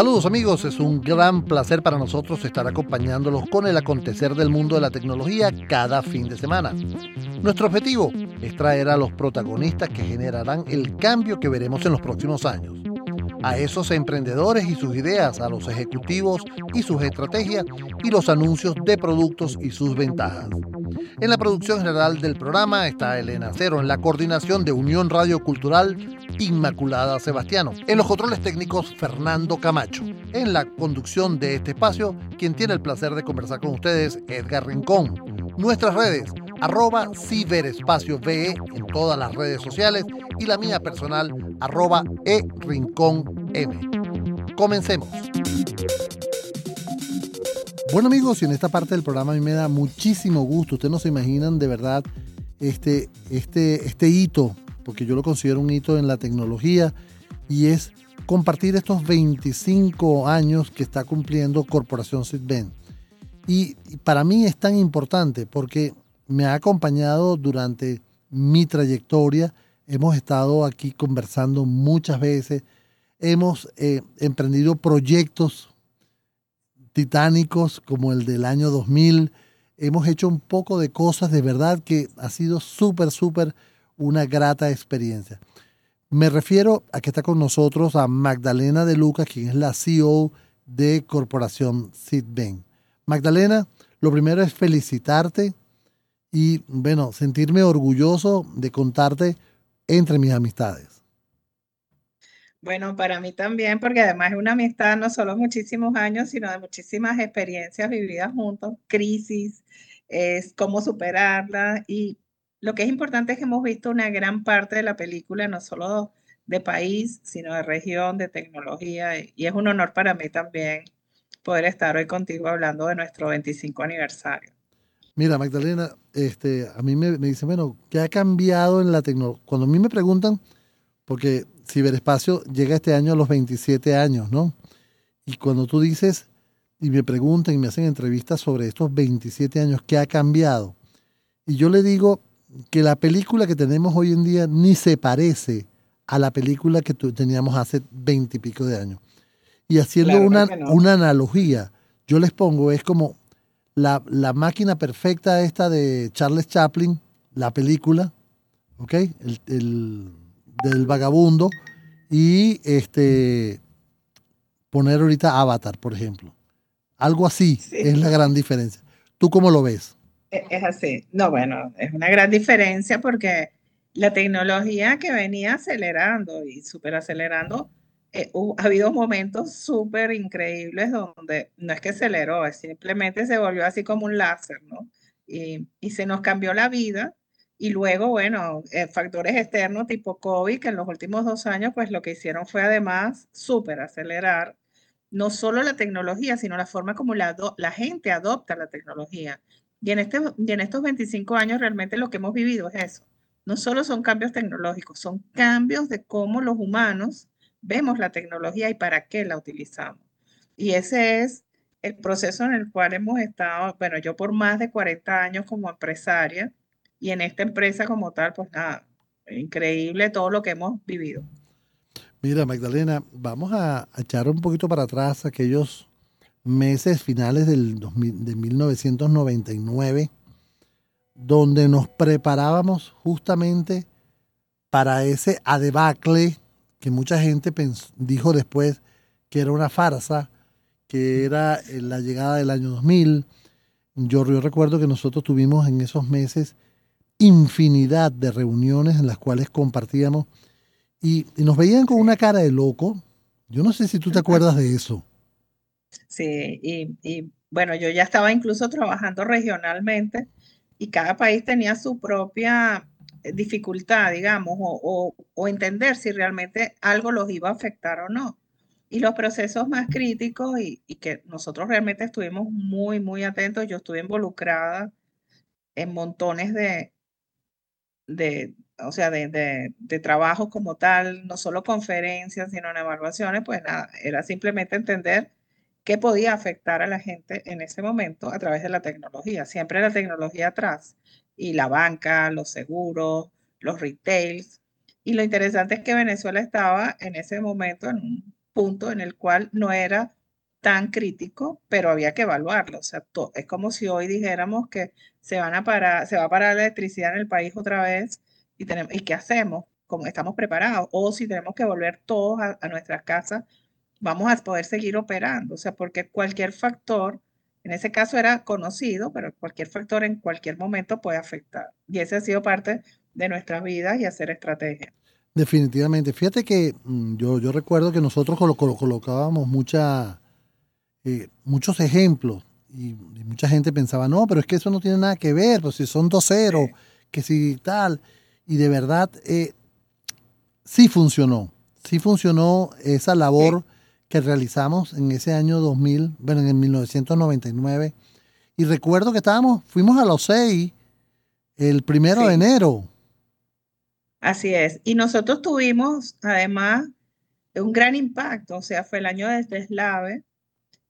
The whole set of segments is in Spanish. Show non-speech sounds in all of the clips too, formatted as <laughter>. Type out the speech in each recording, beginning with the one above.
Saludos amigos, es un gran placer para nosotros estar acompañándolos con el acontecer del mundo de la tecnología cada fin de semana. Nuestro objetivo es traer a los protagonistas que generarán el cambio que veremos en los próximos años. A esos emprendedores y sus ideas, a los ejecutivos y sus estrategias y los anuncios de productos y sus ventajas. En la producción general del programa está Elena Cero, en la coordinación de Unión Radio Cultural Inmaculada Sebastiano, en los controles técnicos Fernando Camacho, en la conducción de este espacio, quien tiene el placer de conversar con ustedes, Edgar Rincón. Nuestras redes, arroba ciberespacio VE en todas las redes sociales y la mía personal, arroba e rincón M. Comencemos. Bueno amigos, y en esta parte del programa a mí me da muchísimo gusto, ustedes no se imaginan de verdad este, este, este hito, porque yo lo considero un hito en la tecnología, y es compartir estos 25 años que está cumpliendo Corporación Sitben. Y, y para mí es tan importante porque me ha acompañado durante mi trayectoria, hemos estado aquí conversando muchas veces, hemos eh, emprendido proyectos titánicos como el del año 2000. Hemos hecho un poco de cosas de verdad que ha sido súper, súper una grata experiencia. Me refiero a que está con nosotros a Magdalena de Lucas, quien es la CEO de Corporación Citbank. Magdalena, lo primero es felicitarte y, bueno, sentirme orgulloso de contarte entre mis amistades. Bueno, para mí también, porque además es una amistad no solo muchísimos años, sino de muchísimas experiencias vividas juntos, crisis, es cómo superarla. Y lo que es importante es que hemos visto una gran parte de la película, no solo de país, sino de región, de tecnología. Y es un honor para mí también poder estar hoy contigo hablando de nuestro 25 aniversario. Mira, Magdalena, este, a mí me, me dicen, bueno, ¿qué ha cambiado en la tecnología? Cuando a mí me preguntan, porque ciberespacio llega este año a los 27 años, ¿no? Y cuando tú dices y me preguntan y me hacen entrevistas sobre estos 27 años, ¿qué ha cambiado? Y yo le digo que la película que tenemos hoy en día ni se parece a la película que teníamos hace 20 y pico de años. Y haciendo una, una analogía, yo les pongo, es como la, la, máquina perfecta esta de Charles Chaplin, la película, ¿ok? el del vagabundo y este poner ahorita Avatar, por ejemplo. Algo así es la gran diferencia. ¿Tú cómo lo ves? E, es así. No, bueno, es una gran diferencia porque la tecnología que venía acelerando y súper eh, ha habido momentos súper increíbles donde no es que aceleró, simplemente se volvió así como un láser, ¿no? Y, y se nos cambió la vida y luego, bueno, eh, factores externos tipo COVID, que en los últimos dos años, pues lo que hicieron fue además súper acelerar no solo la tecnología, sino la forma como la, la gente adopta la tecnología. Y en, este, y en estos 25 años realmente lo que hemos vivido es eso. No solo son cambios tecnológicos, son cambios de cómo los humanos vemos la tecnología y para qué la utilizamos. Y ese es el proceso en el cual hemos estado, bueno, yo por más de 40 años como empresaria, y en esta empresa como tal, pues nada, increíble todo lo que hemos vivido. Mira, Magdalena, vamos a, echar un poquito para atrás aquellos meses finales del de 1999, donde nos preparábamos justamente para ese adebacle que mucha gente dijo después que era una farsa, que era la llegada del año 2000. Yo, yo recuerdo que nosotros tuvimos en esos meses infinidad de reuniones en las cuales compartíamos y, nos veían con una cara de loco. Yo no sé si tú te acuerdas de eso. Sí, y, bueno, yo ya estaba incluso trabajando regionalmente y cada país tenía su propia eh, dificultad, digamos, o, entender si realmente algo los iba a afectar o no. Y los procesos más críticos y, que nosotros realmente estuvimos muy, muy atentos, yo estuve involucrada en montones de, de, o sea, de, de, de, trabajo como tal, no solo conferencias, sino en evaluaciones, pues nada, era simplemente entender qué podía afectar a la gente en ese momento a través de la tecnología. Siempre la tecnología atrás y la banca, los seguros, los retails. Y lo interesante es que Venezuela estaba en ese momento en un punto en el cual no era tan crítico, pero había que evaluarlo. O sea, es como si hoy dijéramos que se, van a parar, se va a parar la electricidad en el país otra vez y, tenemos, ¿y qué hacemos? ¿Cómo estamos preparados? O si tenemos que volver todos a, a nuestras casas, vamos a poder seguir operando. O sea, porque cualquier factor, en ese caso era conocido, pero cualquier factor en cualquier momento puede afectar. Y ese ha sido parte de nuestras vidas y hacer estrategia. Definitivamente. Fíjate que mm, yo, yo recuerdo que nosotros colocábamos mucha, eh, muchos ejemplos y, mucha gente pensaba, no, pero es que eso no tiene nada que ver, pues si son dos ceros, que si tal. Y de verdad, eh, sí funcionó, sí funcionó esa labor que realizamos en ese año 2000, bueno, en 1999. Y recuerdo que estábamos, fuimos a los seis el primero de enero. Así es. Y nosotros tuvimos, además, un gran impacto, o sea, fue el año del deslave,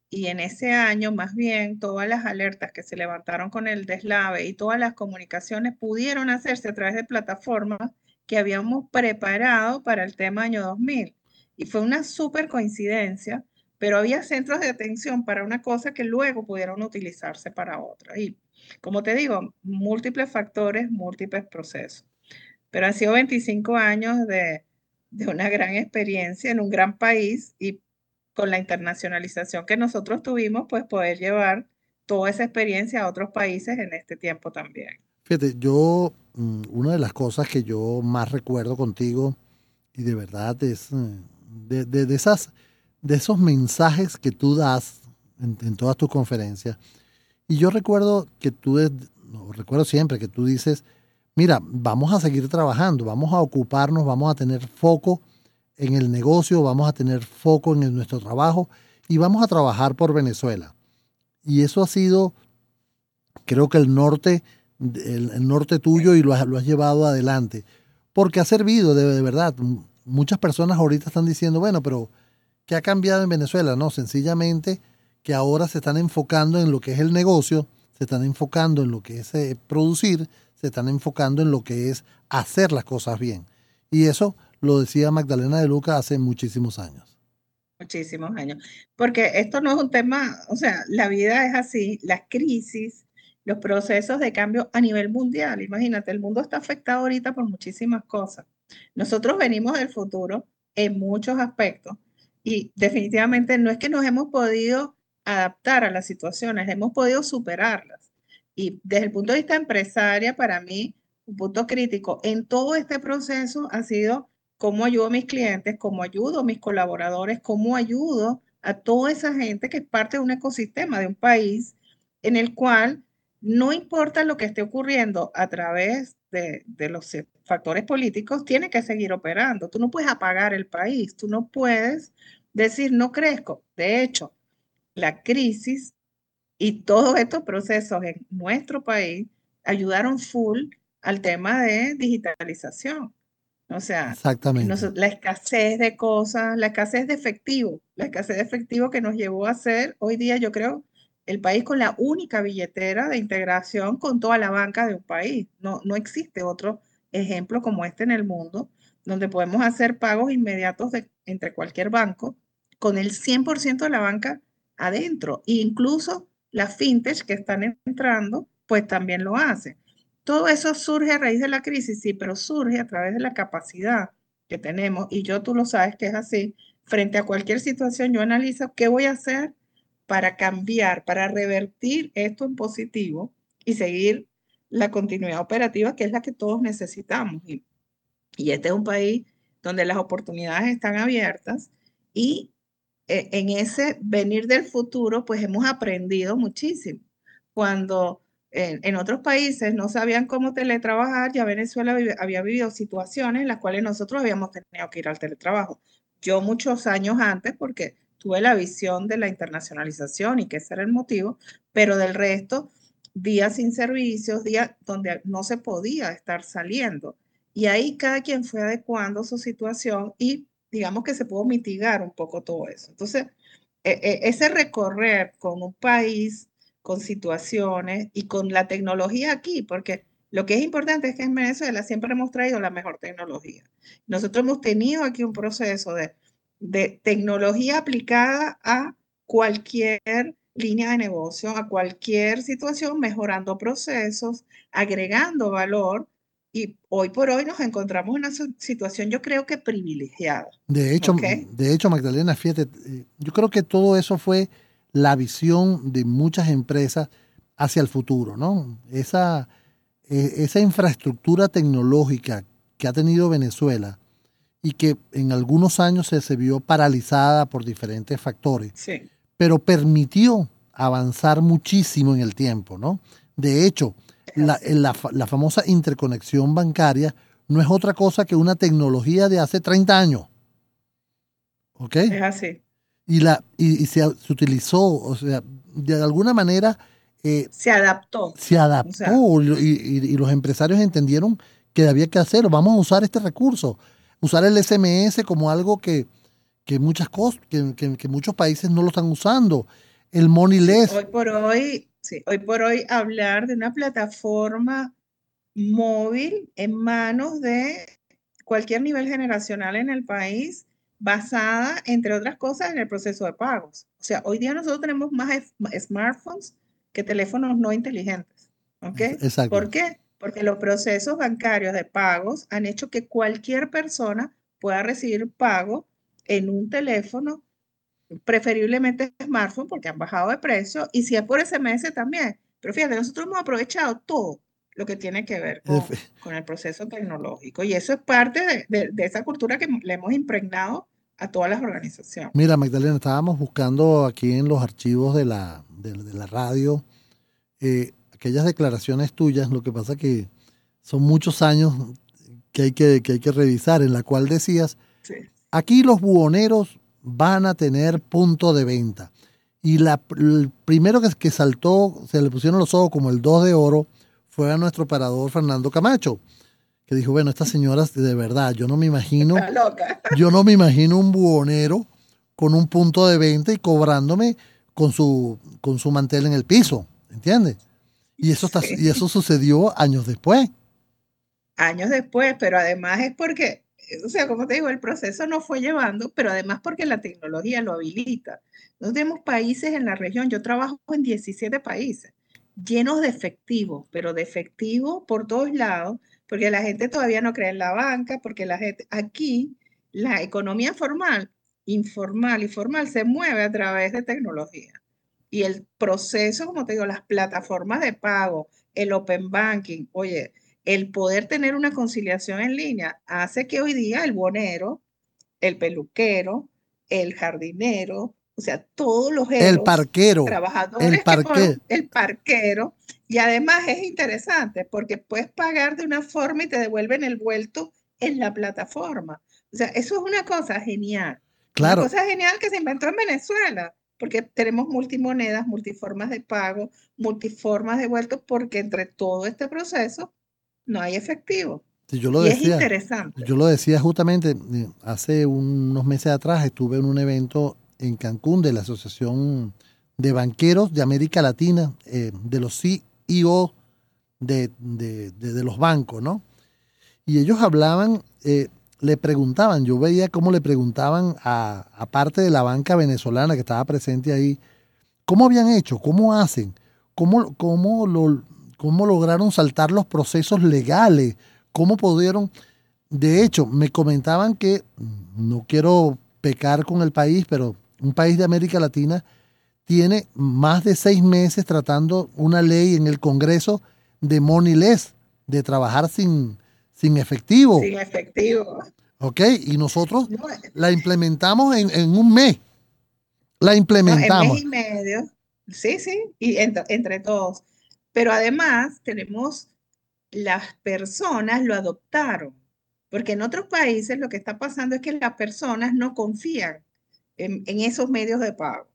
y en ese año, más bien, todas las alertas que se levantaron con el deslave y todas las comunicaciones pudieron hacerse a través de plataformas que habíamos preparado para el tema año 2000. Y fue una súper coincidencia, pero había centros de atención para una cosa que luego pudieron utilizarse para otra. Y como te digo, múltiples factores, múltiples procesos pero han sido 25 años de, una gran experiencia en un gran país y con la internacionalización que nosotros tuvimos, pues poder llevar toda esa experiencia a otros países en este tiempo también. Fíjate, yo, mm, una de las cosas que yo más recuerdo contigo, y de verdad es eh, de, esas, de esos mensajes que tú das en, todas tus conferencias, y yo recuerdo que tú, recuerdo siempre que tú dices, mira, vamos a seguir trabajando, vamos a ocuparnos, vamos a tener foco en el negocio, vamos a tener foco en nuestro trabajo y vamos a trabajar por Venezuela. Y eso ha sido, creo que el norte, el, norte tuyo y lo has, lo has, llevado adelante, porque ha servido de, de verdad. Muchas personas ahorita están diciendo, bueno, pero ¿qué ha cambiado en Venezuela? No, sencillamente que ahora se están enfocando en lo que es el negocio, se están enfocando en lo que es eh, producir, se están enfocando en lo que es hacer las cosas bien. Y eso lo decía Magdalena de Luca hace muchísimos años. Muchísimos años. Porque esto no es un tema, o sea, la vida es así, las crisis, los procesos de cambio a nivel mundial. Imagínate, el mundo está afectado ahorita por muchísimas cosas. Nosotros venimos del futuro en muchos aspectos y definitivamente no es que nos hemos podido adaptar a las situaciones, hemos podido superarlas. Y desde el punto de vista empresaria, para mí, un punto crítico en todo este proceso ha sido cómo ayudo a mis clientes, cómo ayudo a mis colaboradores, cómo ayudo a toda esa gente que es parte de un ecosistema, de un país en el cual no importa lo que esté ocurriendo a través de, de, los factores políticos, tiene que seguir operando. Tú no puedes apagar el país, tú no puedes decir no crezco. De hecho, la crisis y todos estos procesos en nuestro país ayudaron full al tema de digitalización. O sea, la escasez de cosas, la escasez de efectivo, la escasez de efectivo que nos llevó a ser hoy día, yo creo, el país con la única billetera de integración con toda la banca de un país. No, no existe otro ejemplo como este en el mundo, donde podemos hacer pagos inmediatos de, entre cualquier banco con el 100% de la banca adentro. E incluso las fintech que están entrando, pues también lo hacen. Todo eso surge a raíz de la crisis, sí, pero surge a través de la capacidad que tenemos, y yo tú lo sabes que es así, frente a cualquier situación yo analizo qué voy a hacer para cambiar, para revertir esto en positivo y seguir la continuidad operativa que es la que todos necesitamos. Y, y este es un país donde las oportunidades están abiertas y e, en ese venir del futuro, pues hemos aprendido muchísimo. Cuando en, otros países no sabían cómo teletrabajar, ya Venezuela había vivido situaciones en las cuales nosotros habíamos tenido que ir al teletrabajo. Yo muchos años antes, porque tuve la visión de la internacionalización y que ese era el motivo, pero del resto, días sin servicios, días donde no se podía estar saliendo. Y ahí cada quien fue adecuando su situación y digamos que se pudo mitigar un poco todo eso. Entonces, e, e, ese recorrer con un país, con situaciones y con la tecnología aquí, porque lo que es importante es que en Venezuela siempre hemos traído la mejor tecnología. Nosotros hemos tenido aquí un proceso de de tecnología aplicada a cualquier línea de negocio, a cualquier situación, mejorando procesos, agregando valor. Y hoy por hoy nos encontramos en una situación, yo creo que privilegiada. De hecho, de hecho, Magdalena, fíjate, eh, yo creo que todo eso fue la visión de muchas empresas hacia el futuro, ¿no? Esa, e, esa infraestructura tecnológica que ha tenido Venezuela y que en algunos años se, se vio paralizada por diferentes factores. Sí pero permitió avanzar muchísimo en el tiempo, ¿no? De hecho, la, la, famosa interconexión bancaria no es otra cosa que una tecnología de hace 30 años. ¿Ok? Es así. Y, la, y, se, utilizó, o sea, de alguna manera... Eh, se adaptó. Se adaptó y, y, los empresarios entendieron que había que hacerlo. Vamos a usar este recurso. Usar el SMS como algo que, que muchas cosas, que, muchos países no lo están usando. El moneyless. Hoy por hoy, sí, hoy por hoy hablar de una plataforma móvil en manos de cualquier nivel generacional en el país, basada, entre otras cosas, en el proceso de pagos. O sea, hoy día nosotros tenemos más smartphones que teléfonos no inteligentes. ¿Ok? Exacto. ¿Por qué? Porque los procesos bancarios de pagos han hecho que cualquier persona pueda recibir pago en un teléfono, preferiblemente smartphone, porque han bajado de precio, y si es por SMS también. Pero fíjate, nosotros hemos aprovechado todo lo que tiene que ver con, el proceso tecnológico, y eso es parte de, esa cultura que le hemos impregnado a todas las organizaciones. Mira, Magdalena, estábamos buscando aquí en los archivos de la, de, la radio eh, aquellas declaraciones tuyas, lo que pasa que son muchos años que hay que, que, hay que revisar, en la cual decías Aquí los buhoneros van a tener punto de venta. Y la, el primero que, que saltó, se le pusieron los ojos como el 2 de oro, fue a nuestro operador Fernando Camacho, que dijo, bueno, estas señoras de verdad, yo no me imagino, <laughs> yo no me imagino un buhonero con un punto de venta y cobrándome con su, con su mantel en el piso, ¿entiendes? Y eso, está, y eso sucedió años después. Años después, pero además es porque o sea, como te digo, el proceso no fue llevando, pero además porque la tecnología lo habilita. Nosotros tenemos países en la región, yo trabajo en 17 países, llenos de efectivo, pero de efectivo por todos lados, porque la gente todavía no cree en la banca, porque la gente, aquí, la economía formal, informal y formal se mueve a través de tecnología. Y el proceso, como te digo, las plataformas de pago, el open banking, oye, el poder tener una conciliación en línea hace que hoy día el bonero, el peluquero, el jardinero, o sea, todos los el parquero, trabajadores, el, parque. el parquero, y además es interesante porque puedes pagar de una forma y te devuelven el vuelto en la plataforma. O sea, eso es una cosa genial. Claro. Una cosa genial que se inventó en Venezuela, porque tenemos multimonedas, multiformas de pago, multiformas de vuelto, porque entre todo este proceso no hay efectivo. yo lo decía, es interesante. Yo lo decía justamente, eh, hace unos meses atrás estuve en un evento en Cancún de la Asociación de Banqueros de América Latina, eh, de los CEO de, de, los bancos, ¿no? Y ellos hablaban, eh, le preguntaban, yo veía cómo le preguntaban a, parte de la banca venezolana que estaba presente ahí, ¿cómo habían hecho? ¿Cómo hacen? ¿Cómo, cómo lo, cómo lograron saltar los procesos legales, cómo pudieron... De hecho, me comentaban que, no quiero pecar con el país, pero un país de América Latina tiene más de seis meses tratando una ley en el Congreso de moneyless, de trabajar sin, sin efectivo. Sin efectivo. Ok, y nosotros la implementamos en, un mes. La implementamos. en mes y medio. Sí, sí, y entre todos. Pero además tenemos las personas lo adoptaron, porque en otros países lo que está pasando es que las personas no confían en, esos medios de pago.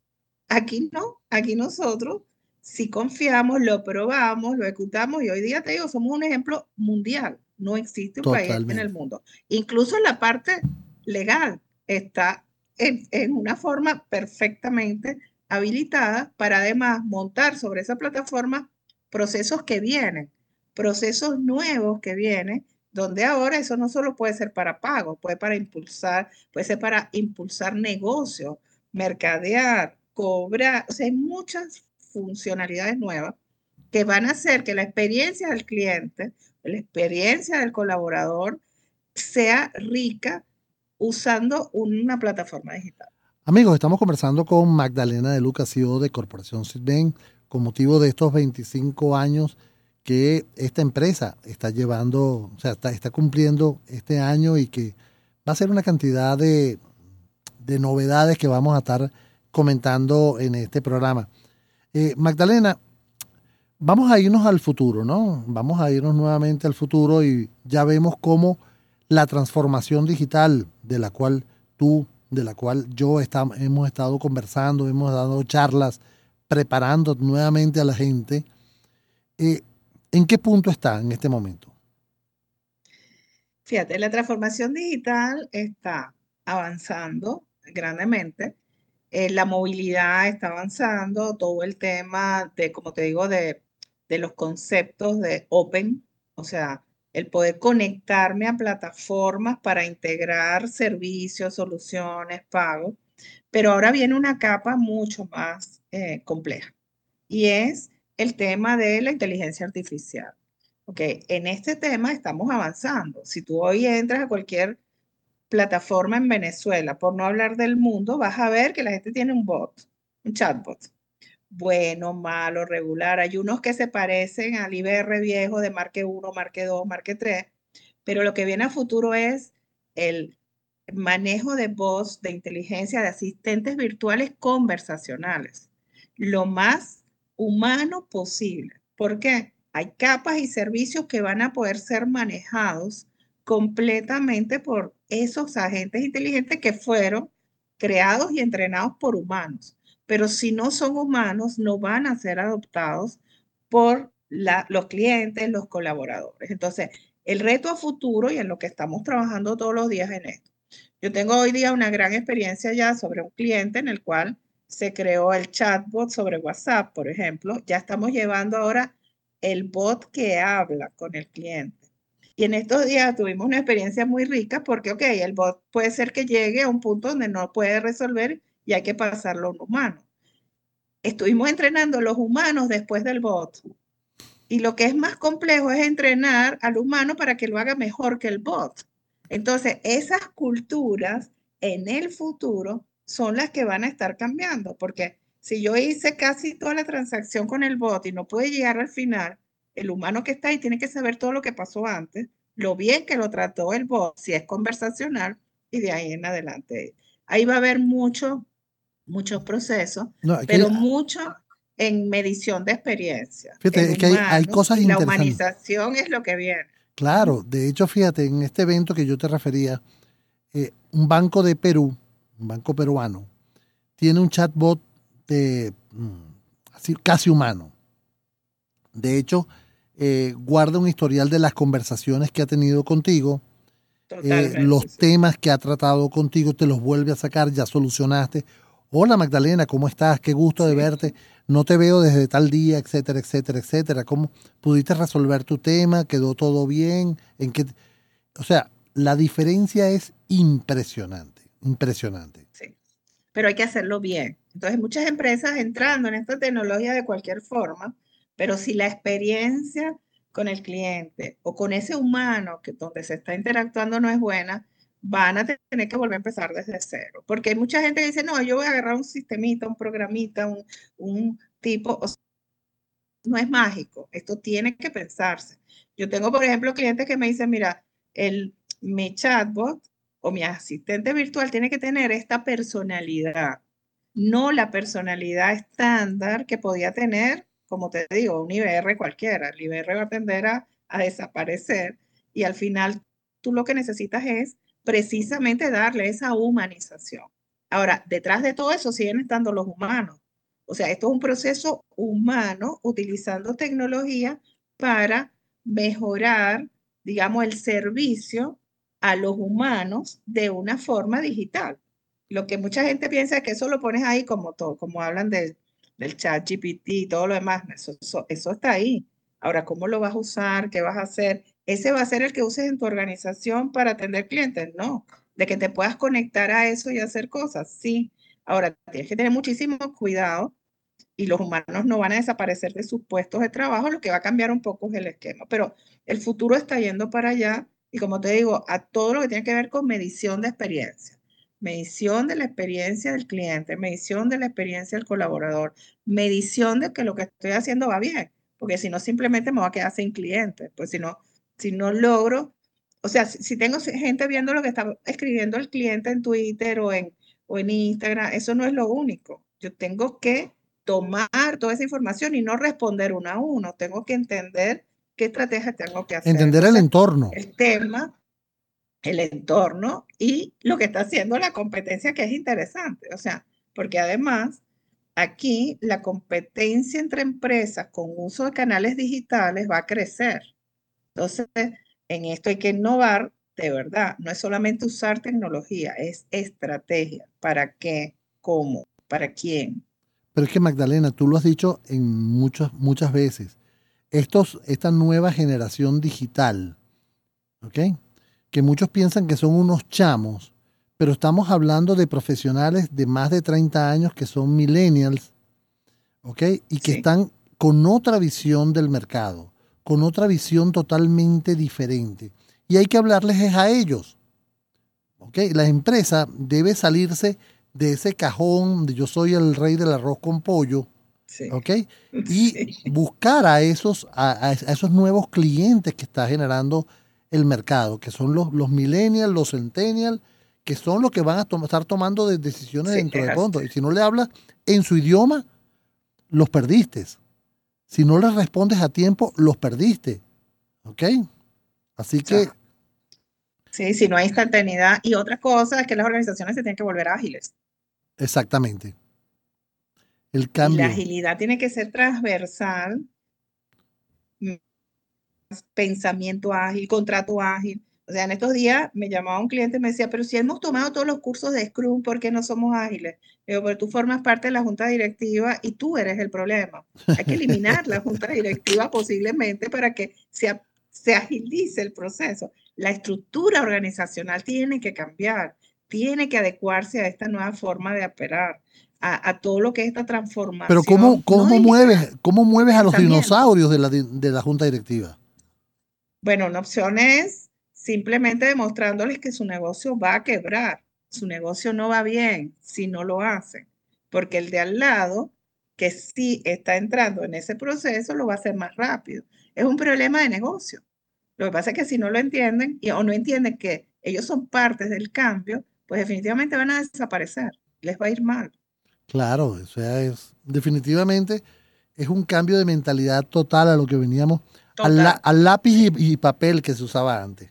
Aquí no, aquí nosotros si confiamos, lo probamos, lo ejecutamos y hoy día te digo, somos un ejemplo mundial. No existe un país en el mundo. Incluso la parte legal está en, en, una forma perfectamente habilitada para además montar sobre esa plataforma procesos que vienen, procesos nuevos que vienen donde ahora eso no solo puede ser para pago, puede para impulsar, puede ser para impulsar negocios, mercadear, cobrar, o sea, hay muchas funcionalidades nuevas que van a hacer que la experiencia del cliente, la experiencia del colaborador sea rica usando una plataforma digital. Amigos, estamos conversando con Magdalena de Lucas, CEO de Corporación Citbank, con motivo de estos 25 años que esta empresa está llevando, o sea, está, cumpliendo este año y que va a ser una cantidad de, de novedades que vamos a estar comentando en este programa. Eh, Magdalena, vamos a irnos al futuro, ¿no? Vamos a irnos nuevamente al futuro y ya vemos cómo la transformación digital de la cual tú, de la cual yo hemos estado conversando, hemos dado charlas, preparando nuevamente a la gente, eh, ¿En qué punto está en este momento? Fíjate, la transformación digital está avanzando grandemente. Eh, la movilidad está avanzando, todo el tema de, como te digo, de, de los conceptos de open, o sea, el poder conectarme a plataformas para integrar servicios, soluciones, pagos. Pero ahora viene una capa mucho más eh, compleja y es el tema de la inteligencia artificial. Ok, en este tema estamos avanzando. Si tú hoy entras a cualquier plataforma en Venezuela, por no hablar del mundo, vas a ver que la gente tiene un bot, un chatbot. Bueno, malo, regular. Hay unos que se parecen al IBR viejo de Marque 1, Marque 2, Marque 3, pero lo que viene a futuro es el manejo de voz, de inteligencia, de asistentes virtuales conversacionales. Lo más humano posible. ¿Por qué? Hay capas y servicios que van a poder ser manejados completamente por esos agentes inteligentes que fueron creados y entrenados por humanos. Pero si no son humanos, no van a ser adoptados por los clientes, los colaboradores. Entonces, el reto a futuro y en lo que estamos trabajando todos los días en esto. Yo tengo hoy día una gran experiencia ya sobre un cliente en el cual se creó el chatbot sobre WhatsApp, por ejemplo. Ya estamos llevando ahora el bot que habla con el cliente. Y en estos días tuvimos una experiencia muy rica porque, ok, el bot puede ser que llegue a un punto donde no puede resolver y hay que pasarlo a un humano. Estuvimos entrenando a los humanos después del bot. Y lo que es más complejo es entrenar al humano para que lo haga mejor que el bot. Entonces, esas culturas en el futuro son las que van a estar cambiando, porque si yo hice casi toda la transacción con el bot y no pude llegar al final, el humano que está ahí tiene que saber todo lo que pasó antes, lo bien que lo trató el bot, si es conversacional, y de ahí en adelante. Ahí va a haber mucho, muchos procesos, pero mucho en medición de experiencia. Fíjate, que hay, cosas y La humanización es lo que viene. Claro, de hecho, fíjate, en este evento que yo te refería, eh, un banco de Perú un banco peruano, tiene un chatbot de, mm, casi humano. De hecho, eh, guarda un historial de las conversaciones que ha tenido contigo, eh, los temas que ha tratado contigo, te los vuelve a sacar, ya solucionaste. Hola Magdalena, ¿cómo estás? Qué gusto de verte. No te veo desde tal día, etcétera, etcétera, etcétera. ¿Cómo pudiste resolver tu tema? ¿Quedó todo bien? ¿En qué? O sea, la diferencia es impresionante. Impresionante. Sí, pero hay que hacerlo bien. Entonces, muchas empresas entrando en esta tecnología de cualquier forma, pero si la experiencia con el cliente o con ese humano que donde se está interactuando no es buena, van a tener que volver a empezar desde cero. Porque hay mucha gente que dice, no, yo voy a agarrar un sistemita, un programita, un, un tipo, no es mágico, esto tiene que pensarse. Yo tengo, por ejemplo, clientes que me dicen, mira, el, mi chatbot o mi asistente virtual tiene que tener esta personalidad, no la personalidad estándar que podía tener, como te digo, un IBR cualquiera. El IBR va a tender a, desaparecer y al final tú lo que necesitas es precisamente darle esa humanización. Ahora, detrás de todo eso siguen estando los humanos. O sea, esto es un proceso humano utilizando tecnología para mejorar, digamos, el servicio a los humanos de una forma digital. Lo que mucha gente piensa es que eso lo pones ahí como todo, como hablan del chat GPT y todo lo demás, eso, eso, está ahí. Ahora, ¿cómo lo vas a usar? ¿Qué vas a hacer? ese va a ser el que uses en tu organización para atender clientes. No, de que te puedas conectar a eso y hacer cosas. Sí, ahora tienes que tener muchísimo cuidado y los humanos no van a desaparecer de sus puestos de trabajo, lo que va a cambiar un poco es el esquema, pero el futuro está yendo para allá y como te digo, a todo lo que tiene que ver con medición de experiencia, medición de la experiencia del cliente, medición de la experiencia del colaborador, medición de que lo que estoy haciendo va bien, porque si no simplemente me voy a quedar sin clientes, pues si no, si no logro, o sea, si, tengo gente viendo lo que está escribiendo el cliente en Twitter o en, o en Instagram, eso no es lo único. Yo tengo que tomar toda esa información y no responder uno a uno. Tengo que entender qué estrategia tengo que hacer. Entender el entorno. El tema, el entorno y lo que está haciendo la competencia, que es interesante. O sea, porque además aquí la competencia entre empresas con uso de canales digitales va a crecer. Entonces, en esto hay que innovar de verdad. No es solamente usar tecnología, es estrategia. ¿Para qué? ¿Cómo? ¿Para quién? Pero es que Magdalena, tú lo has dicho en muchas, muchas veces. Estos, esta nueva generación digital, ¿ok? Que muchos piensan que son unos chamos, pero estamos hablando de profesionales de más de 30 años que son millennials, ¿ok? Y que están con otra visión del mercado, con otra visión totalmente diferente. Y hay que hablarles a ellos. ¿ok? La empresa debe salirse de ese cajón de yo soy el rey del arroz con pollo, ¿ok? <laughs> Y buscar a esos, a, esos nuevos clientes que está generando el mercado, que son los, los millennials, los centennials, que son los que van a estar tomando decisiones dentro de fondo. Y si no le hablas en su idioma, los perdiste. Si no les respondes a tiempo, los perdiste. ¿Ok? Así que... Sí, si no hay instantaneidad. Y otra cosa es que las organizaciones se tienen que volver ágiles. Exactamente. El cambio. la agilidad tiene que ser transversal, pensamiento ágil, contrato ágil. O sea, en estos días me llamaba un cliente y me decía, pero si hemos tomado todos los cursos de Scrum, ¿por qué no somos ágiles? Digo, pero tú formas parte de la junta directiva y tú eres el problema. Hay que eliminar la junta directiva <laughs> posiblemente para que se, se agilice el proceso. La estructura organizacional tiene que cambiar tiene que adecuarse a esta nueva forma de operar, a, todo lo que es esta transformación. Pero ¿cómo, cómo, mueves, ¿cómo mueves a los dinosaurios de la, de la junta directiva? Bueno, una opción es simplemente demostrándoles que su negocio va a quebrar, su negocio no va bien si no lo hacen, porque el de al lado, que sí está entrando en ese proceso, lo va a hacer más rápido. Es un problema de negocio. Lo que pasa es que si no lo entienden y, o no entienden que ellos son partes del cambio, pues definitivamente van a desaparecer, les va a ir mal. Claro, o sea, es definitivamente es un cambio de mentalidad total a lo que veníamos, al, lápiz y, papel que se usaba antes.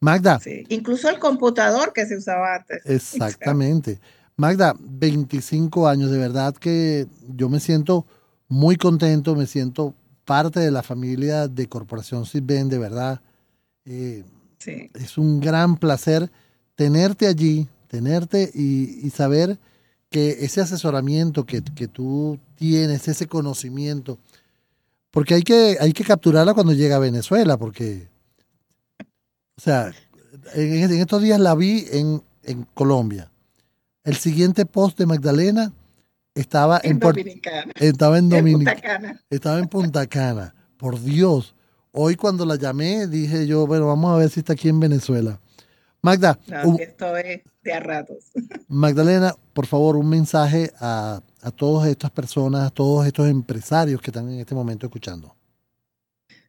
Magda. Sí, incluso el computador que se usaba antes. <laughs> Exactamente. Magda, 25 años, de verdad que yo me siento muy contento, me siento parte de la familia de Corporación Sitben, de verdad. Eh, sí. Es un gran placer tenerte allí, tenerte y, saber que ese asesoramiento que, tú tienes, ese conocimiento, porque hay que, hay que capturarla cuando llega a Venezuela, porque, o sea, en, estos días la vi en, Colombia. El siguiente post de Magdalena estaba en, estaba en Dominicana. Estaba en Punta Cana. Por Dios. Hoy cuando la llamé dije yo, bueno, vamos a ver si está aquí en Venezuela. Magda. esto es de a ratos. Magdalena, por favor, un mensaje a, todas estas personas, a todos estos empresarios que están en este momento escuchando.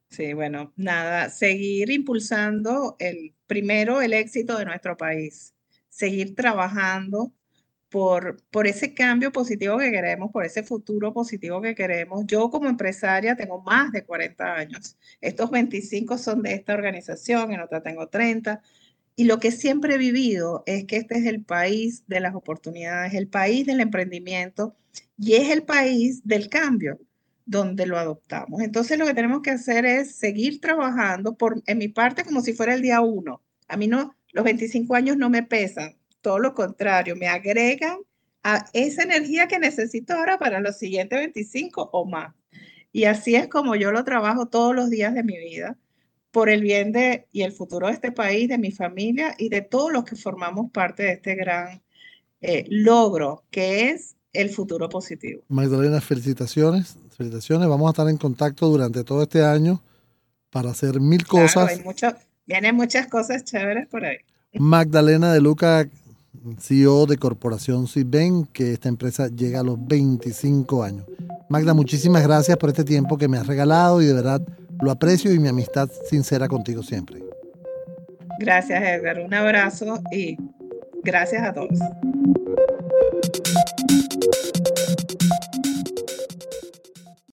Sí, bueno, nada, seguir impulsando el primero el éxito de nuestro país, seguir trabajando por, por ese cambio positivo que queremos, por ese futuro positivo que queremos. Yo como empresaria tengo más de 40 años. Estos 25 son de esta organización, en otra tengo 30 y lo que siempre he vivido es que este es el país de las oportunidades, el país del emprendimiento y es el país del cambio donde lo adoptamos. Entonces lo que tenemos que hacer es seguir trabajando por, en mi parte como si fuera el día uno. A mí no, los 25 años no me pesan, todo lo contrario, me agregan a esa energía que necesito ahora para los siguientes 25 o más. Y así es como yo lo trabajo todos los días de mi vida por el bien de y el futuro de este país, de mi familia y de todos los que formamos parte de este gran eh, logro que es el futuro positivo. Magdalena, felicitaciones, felicitaciones. Vamos a estar en contacto durante todo este año para hacer mil cosas. Hay mucho, vienen muchas cosas chéveres por ahí. Magdalena de Luca, CEO de Corporación Ciben, que esta empresa llega a los 25 años. Magda, muchísimas gracias por este tiempo que me has regalado y de verdad lo aprecio y mi amistad sincera contigo siempre. Gracias, Edgar. Un abrazo y gracias a todos.